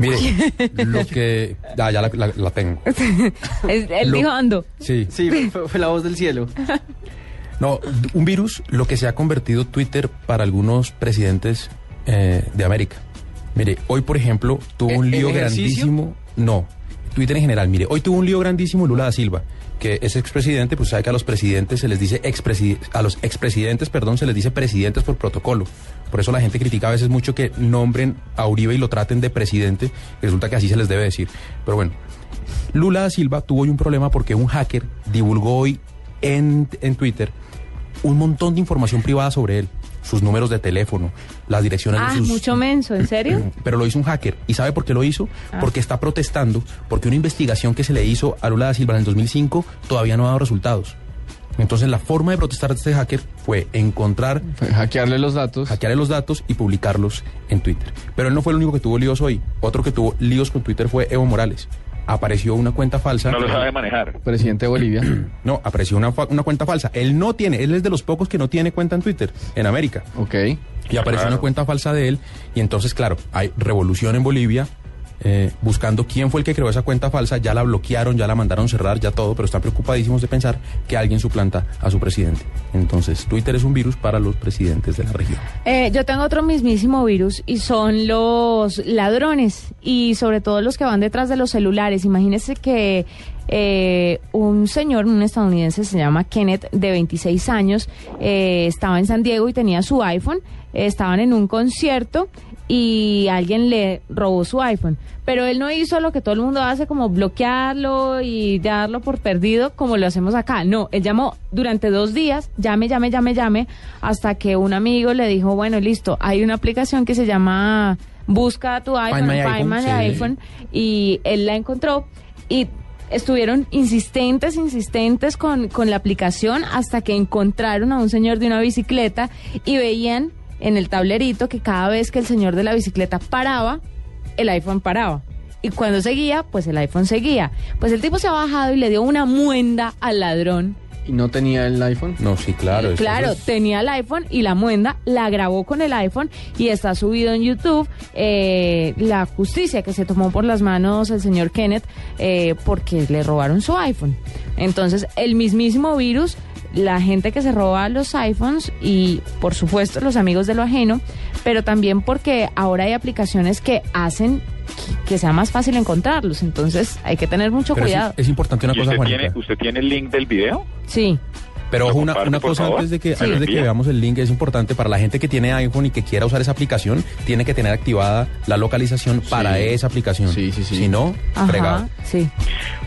Mire, lo que... Ah, ya la, la- la tengo. Es- él Lo- dijo ando. Sí. Sí, fue, fue la voz del cielo. No, un virus, lo que se ha convertido Twitter para algunos presidentes eh, de América. Mire, hoy, por ejemplo, tuvo un ¿El- lío ejercicio? grandísimo. No, Twitter en general. Mire, hoy tuvo un lío grandísimo Lula da Silva, que es expresidente, pues sabe que a los presidentes se les dice a los expresidentes, perdón, se les dice presidentes por protocolo. Por eso la gente critica a veces mucho que nombren a Uribe y lo traten de presidente, resulta que así se les debe decir. Pero bueno, Lula da Silva tuvo hoy un problema porque un hacker divulgó hoy en, en Twitter un montón de información privada sobre él, sus números de teléfono, las direcciones Ah, de sus... mucho menso, ¿en serio? Pero lo hizo un hacker. ¿Y sabe por qué lo hizo? Porque está protestando, porque una investigación que se le hizo a Lula da Silva en el 2005 todavía no ha dado resultados. Entonces la forma de protestar de este hacker fue encontrar, Fue hackearle los datos. hackearle los datos y publicarlos en Twitter. Pero él no fue el único que tuvo líos hoy. Otro que tuvo líos con Twitter fue Evo Morales. Apareció una cuenta falsa. No lo sabe manejar. Presidente de Bolivia. No, apareció una, fa- una cuenta falsa. Él no tiene, él es de los pocos que no tiene cuenta en Twitter, en América. ok. Y apareció Claro. una cuenta falsa de él. Y entonces, claro, hay revolución en Bolivia. Eh, buscando quién fue el que creó esa cuenta falsa, ya la bloquearon, ya la mandaron cerrar, ya todo, pero están preocupadísimos de pensar que alguien suplanta a su presidente. Entonces, Twitter es un virus para los presidentes de la región. Eh, yo tengo otro mismísimo virus y son los ladrones y sobre todo los que van detrás de los celulares. Imagínense que eh, un señor, un estadounidense, se llama Kenneth, de 26 años, eh, estaba en San Diego y tenía su iPhone. estaban en un concierto y alguien le robó su iPhone. Pero él no hizo lo que todo el mundo hace, como bloquearlo y darlo por perdido, como lo hacemos acá. No, él llamó durante dos días, llame, llame, llame, llame, hasta que un amigo le dijo, bueno, listo, hay una aplicación que se llama Busca tu iPhone, My Find iPhone, My sí. iPhone, y él la encontró y estuvieron insistentes, insistentes con, con la aplicación hasta que encontraron a un señor de una bicicleta y veían en el tablerito que cada vez que el señor de la bicicleta paraba, el iPhone paraba. Y cuando seguía, pues el iPhone seguía. Pues el tipo se ha bajado y le dio una muenda al ladrón. ¿Y no tenía el iPhone? No, sí, claro. Claro, es- tenía el iPhone y la muenda la grabó con el iPhone y está subido en YouTube eh, la justicia que se tomó por las manos el señor Kenneth eh, porque le robaron su iPhone. Entonces, el mismísimo virus, la gente que se roba los iPhones y, por supuesto, los amigos de lo ajeno, pero también porque ahora hay aplicaciones que hacen que sea más fácil encontrarlos. Entonces, hay que tener mucho pero es- cuidado. es, importante una ¿Y cosa, usted Juanita. tiene, usted tiene el link del video? Sí. Pero ¿Lo ojo, una, una cosa favor? antes de que Sí. antes de que veamos el link, es importante para la gente que tiene iPhone y que quiera usar esa aplicación, tiene que tener activada la localización para esa aplicación. Sí, sí, sí. Si no, fregado. Ajá, sí.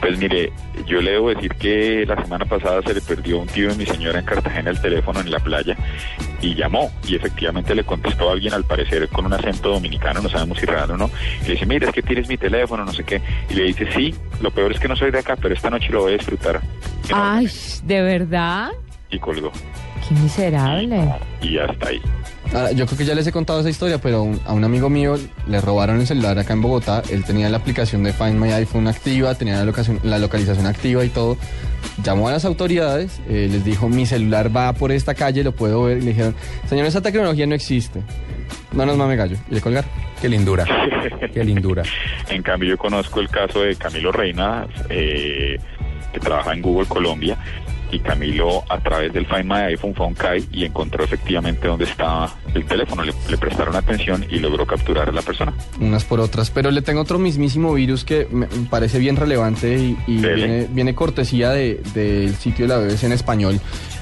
Pues mire, yo le debo decir que la semana pasada se le perdió un tío de mi señora en Cartagena el teléfono en la playa y llamó y efectivamente le contestó a alguien al parecer con un acento dominicano, no sabemos si real o no, y le dice, mira, es que tienes mi teléfono, no sé qué, y le dice, sí, lo peor es que no soy de acá, pero esta noche lo voy a disfrutar. Ay, ¿de verdad? y colgó. Qué miserable. Y hasta ahí. Ah, yo creo que ya les he contado esa historia, pero a un- a un amigo mío le robaron el celular acá en Bogotá. Él tenía la aplicación de Find My iPhone activa, tenía la, locación- la localización activa y todo. Llamó a las autoridades, eh, les dijo, mi celular va por esta calle, lo puedo ver. Y le dijeron, señor, esa tecnología no existe. No nos mame gallo. Y le colgaron. Qué lindura. Qué lindura. En cambio, yo conozco el caso de Camilo Reina, eh, que trabaja en Google Colombia, y Camilo a través del Find My iPhone fue a un CAI y encontró efectivamente dónde estaba el teléfono, le, le prestaron atención y logró capturar a la persona. unas por otras. Pero le tengo otro mismísimo virus que me parece bien relevante y, y viene, viene cortesía de- del sitio de la BBC en español.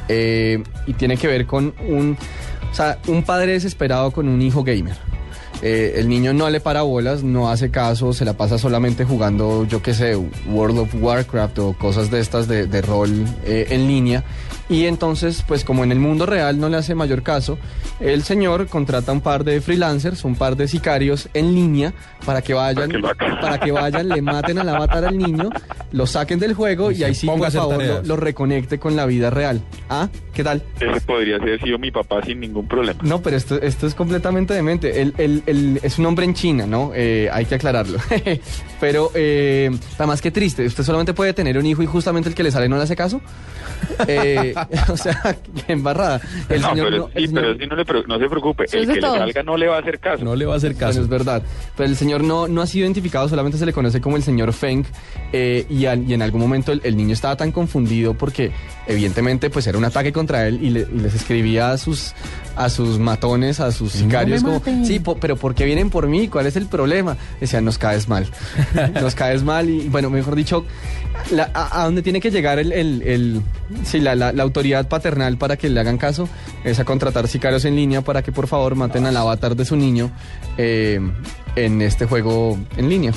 Eh, y tiene que ver con un, o sea, un padre desesperado con un hijo gamer. Eh, el niño no le para bolas, no hace caso, se la pasa solamente jugando, yo qué sé, World of Warcraft o cosas de estas de, de rol eh, en línea. Y entonces, pues como en el mundo real no le hace mayor caso, el señor contrata un par de freelancers, un par de sicarios en línea para que vayan, Para que vayan, le maten al avatar al niño, lo saquen del juego y, Y ahí sí, por a favor, lo, reconecte con la vida real. ¿Ah? ¿Qué tal? Ese podría haber sido mi papá sin ningún problema. No, pero esto, esto es completamente demente. Él, es un hombre en China, ¿no? Eh, hay que aclararlo. pero, eh, además, qué triste. Usted solamente puede tener un hijo y justamente el que le sale no le hace caso. Eh, o sea, qué embarrada. El no, señor pero, no- sí, señor- pero sí no, le, pre- no se preocupe. El que le salga no le va a hacer caso. No le va a hacer Bueno, caso. es verdad. Pero el señor no, no ha sido identificado, solamente se le conoce como el señor Feng. eh, y, al- y en algún momento el, el niño estaba tan confundido porque evidentemente pues era un ataque contra él y, le- y les escribía a sus, a sus matones, a sus sicarios como, sí, po- pero ¿por qué vienen por mí? ¿Cuál es el problema? Decían, nos caes mal. nos caes mal y bueno, mejor dicho, la- a, a dónde tiene que llegar el, el- el- sí, la, la- la autoridad paternal para que le hagan caso es a contratar sicarios en línea para que por favor maten al avatar de su niño eh, en este juego en línea.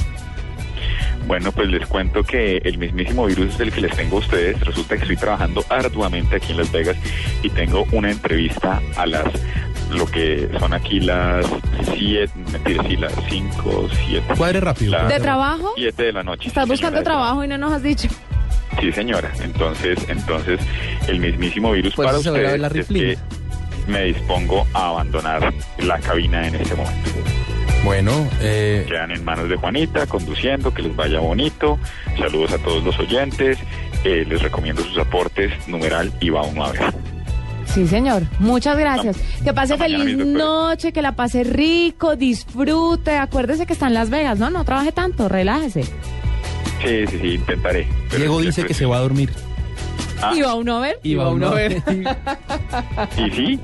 Bueno, pues les cuento que el mismísimo virus es el que les tengo a ustedes. Resulta que estoy trabajando arduamente aquí en Las Vegas y tengo una entrevista a las, lo que son aquí las siete, mentira, sí, las cinco, siete. Cuadre rápido. las ¿De trabajo? Siete de la noche. Estás buscando trabajo y no nos has dicho. Sí, señora. Entonces, entonces, el mismísimo virus Pues para ustedes es que me dispongo a abandonar la cabina en este momento. Bueno, eh, Quedan en manos de Juanita, conduciendo, que les vaya bonito. Saludos a todos los oyentes. Eh, les recomiendo sus aportes, numeral y va uno a ver. Sí, señor. Muchas gracias. Que pase feliz noche, que la pase rico, disfrute. Acuérdese que está en Las Vegas, ¿no? No trabaje tanto, relájese. Sí, sí, sí, intentaré. Diego dice que se va a dormir. Ah. ¿Y va uno a ver? Y va uno a ver. Y sí,